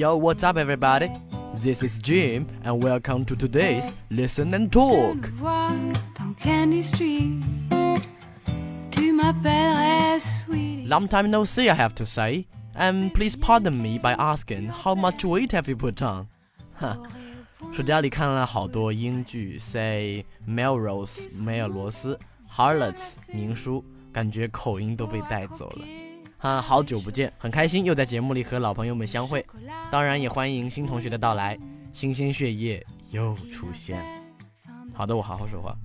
Yo, what's up, everybody? This is Jim, and welcome to today's Listen and Talk. Long time no see, I have to say. And please pardon me by asking, how much weight have you put on? 哈，暑假里看了好多英剧，say Melrose 梅尔罗斯，Harlots 明书，感觉口音都被带走了。 哈，好久不见，很开心又在节目里和老朋友们相会，当然也欢迎新同学的到来，新鲜血液又出现。好的，我好好说话。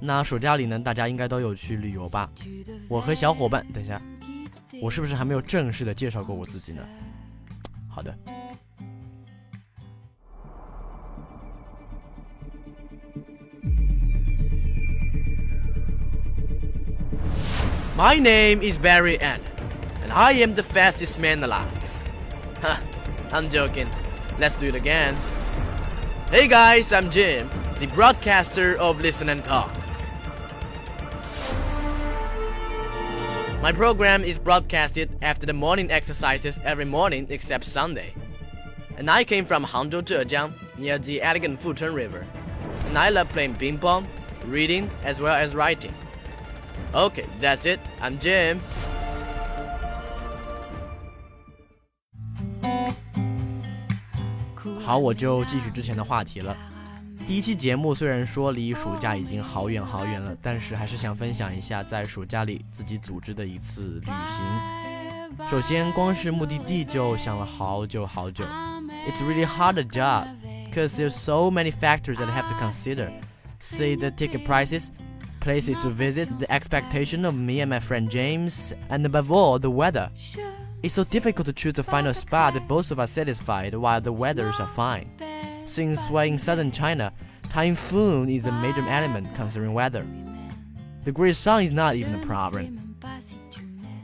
那暑假里呢，大家应该都有去旅游吧？我和小伙伴，等一下，我是不是还没有正式的介绍过我自己呢？好的。My name is Barry Allen, and I am the fastest man alive. Huh, I'm joking. Let's do it again. Hey guys, I'm Jim, the broadcaster of Listen and Talk. My program is broadcasted after the morning exercises every morning except Sunday. And I came from Hangzhou, Zhejiang, near the elegant Fuchun River. And I love playing ping pong, reading, as well as writing. Okay, that's it. I'm Jim. 好，我就继续之前的话题了。第一期节目虽然说离暑假已经好远好远了，但是还是想分享一下在暑假里自己组织的一次旅行。首先，光是目的地就想了好久好久。It's really hard job, cause there's so many factors that I have to consider. Say the ticket prices, places to visit, the expectation of me and my friend James, and above all, the weather. It's so difficult to choose a final spot that both of us satisfied while the weathers are fine. Since we're in southern China, typhoon is a major element concerning weather. The great sun is not even a problem.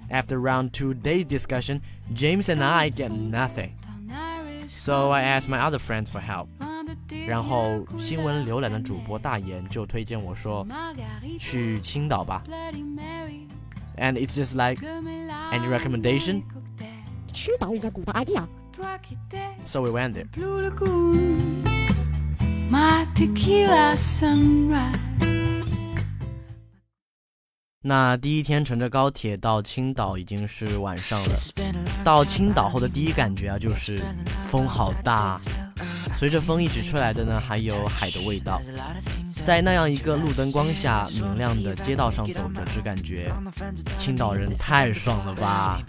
After around two days discussion, James and I get nothing. So I asked my other friends for help. 然后新闻浏览的主播大言就推荐我说， 去青岛吧。And it's just like, any recommendation? 青岛 is a good idea. So we went there. My tequila sunrise. 那第一天乘着高铁到青岛已经是晚上了。到青岛后的第一感觉啊，就是风好大，随着风一起吹来的呢，还有海的味道。在那样一个路灯光下明亮的街道上走着，只感觉青岛人太爽了吧。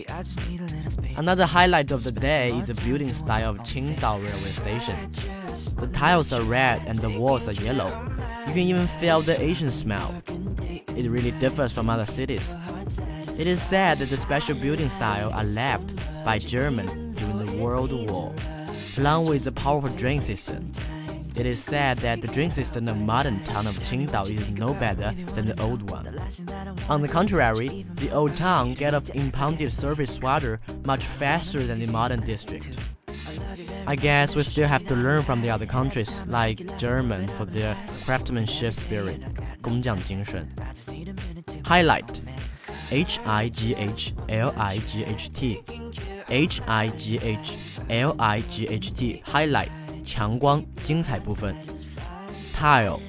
Another highlight of the day is the building style of Qingdao railway station. The tiles are red and the walls are yellow. You can even feel the Asian smell. It really differs from other cities. It is said that the special building style are left by German during the World War, along with the powerful drain system. It is said that the drain system of modern town of Qingdao is no better than the old one. On the contrary, the old town get off impounded surface water much faster than the modern district. I guess we still have to learn from the other countries, like German, for their craftsmanship spirit, 工匠精神. Highlight, H I G H L I G H T, H I G H L I G H T, highlight 强光精彩部分，tile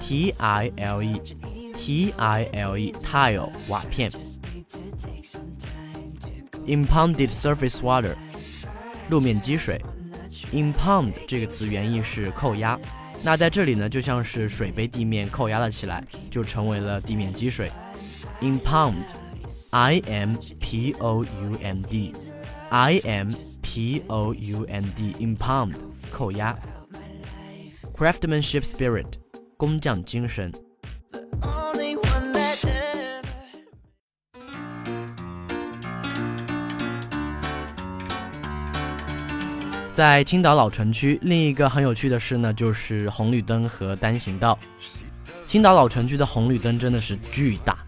T I L E T I L E tile 瓦片，impounded surface water 路面积水，impound 这个词原意是扣压，那在这里呢就像是水被地面扣压了起来，就成为了地面积水，impound I M P O U N D I M P O U N D impound 扣押，craftsmanship spirit，工匠精神。在青岛老城区，另一个很有趣的事呢，就是红绿灯和单行道。青岛老城区的红绿灯真的是巨大，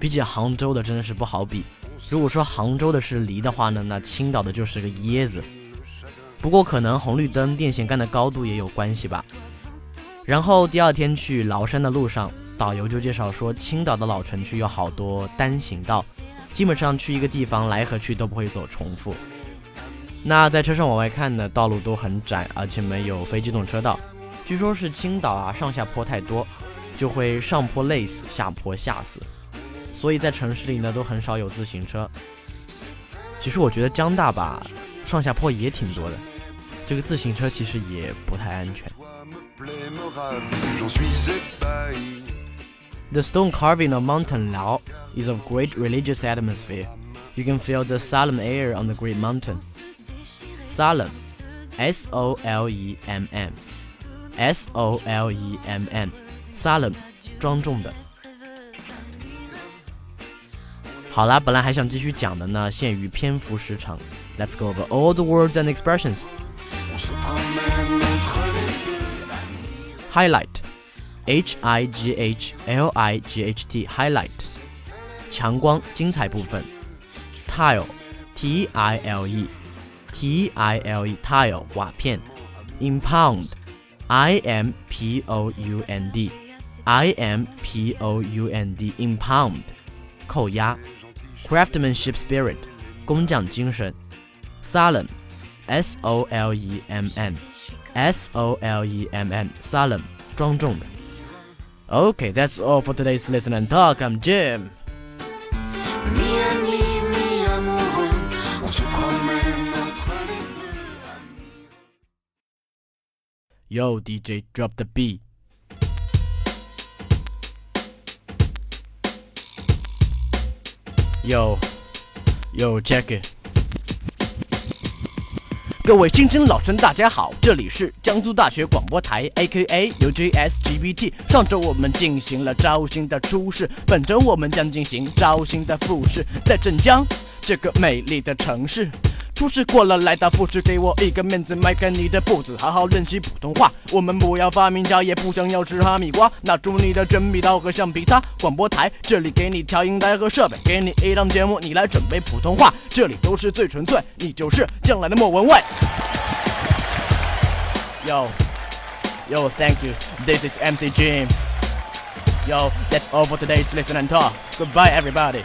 比起杭州的真的是不好比。如果说杭州的是梨的话呢，那青岛的就是个椰子。不过可能红绿灯电线杆的高度也有关系吧。然后第二天去崂山的路上，导游就介绍说，青岛的老城区有好多单行道，基本上去一个地方来和去都不会走重复。那在车上往外看呢，道路都很窄，而且没有非机动车道。据说是青岛啊，上下坡太多，就会上坡累死，下坡吓死。所以在城市里呢，都很少有自行车。其实我觉得江大吧，上下坡也挺多的，这个自行车其实也不太安全。The stone carving of Mountain Lao is of great religious atmosphere. You can feel the solemn air on the great mountain. Solemn, S O L E M M, S O L E M M, solemn，庄重的。好啦，本来还想继续讲的呢，限于篇幅时长，Let's go over all the words and expressions. Highlight, H I G H L I G H T, highlight，强光，精彩部分。Tile, T I L E, T I L E, tile，瓦片。Impound, I M P O U N D, I M P O U N D, impound，扣押。 craftsmanship spirit，工匠精神；solemn，s o l e m n，s o l e m n，solemn，庄重的。Okay, that's all for today's listen and talk. I'm Jim. Yo, DJ, drop the beat. Yo, yo, check it。各位新生老生，大家好，这里是江苏大学广播台，A.K.A. UJSGBT。上周我们进行了招新的初试，本周我们将进行招新的复试，在镇江这个美丽的城市。初试过了，来到复试，给我一个面子，迈开你的步子，好好练习普通话。我们不要发明家，也不想要吃哈密瓜。拿出你的真笔刀和橡皮擦。广播台这里给你调音台和设备，给你一档节目，你来准备普通话。这里都是最纯粹，你就是将来的莫文蔚。Yo, yo, thank you. This is MC Jim. Yo, that's all for today's listen and talk. Goodbye, everybody.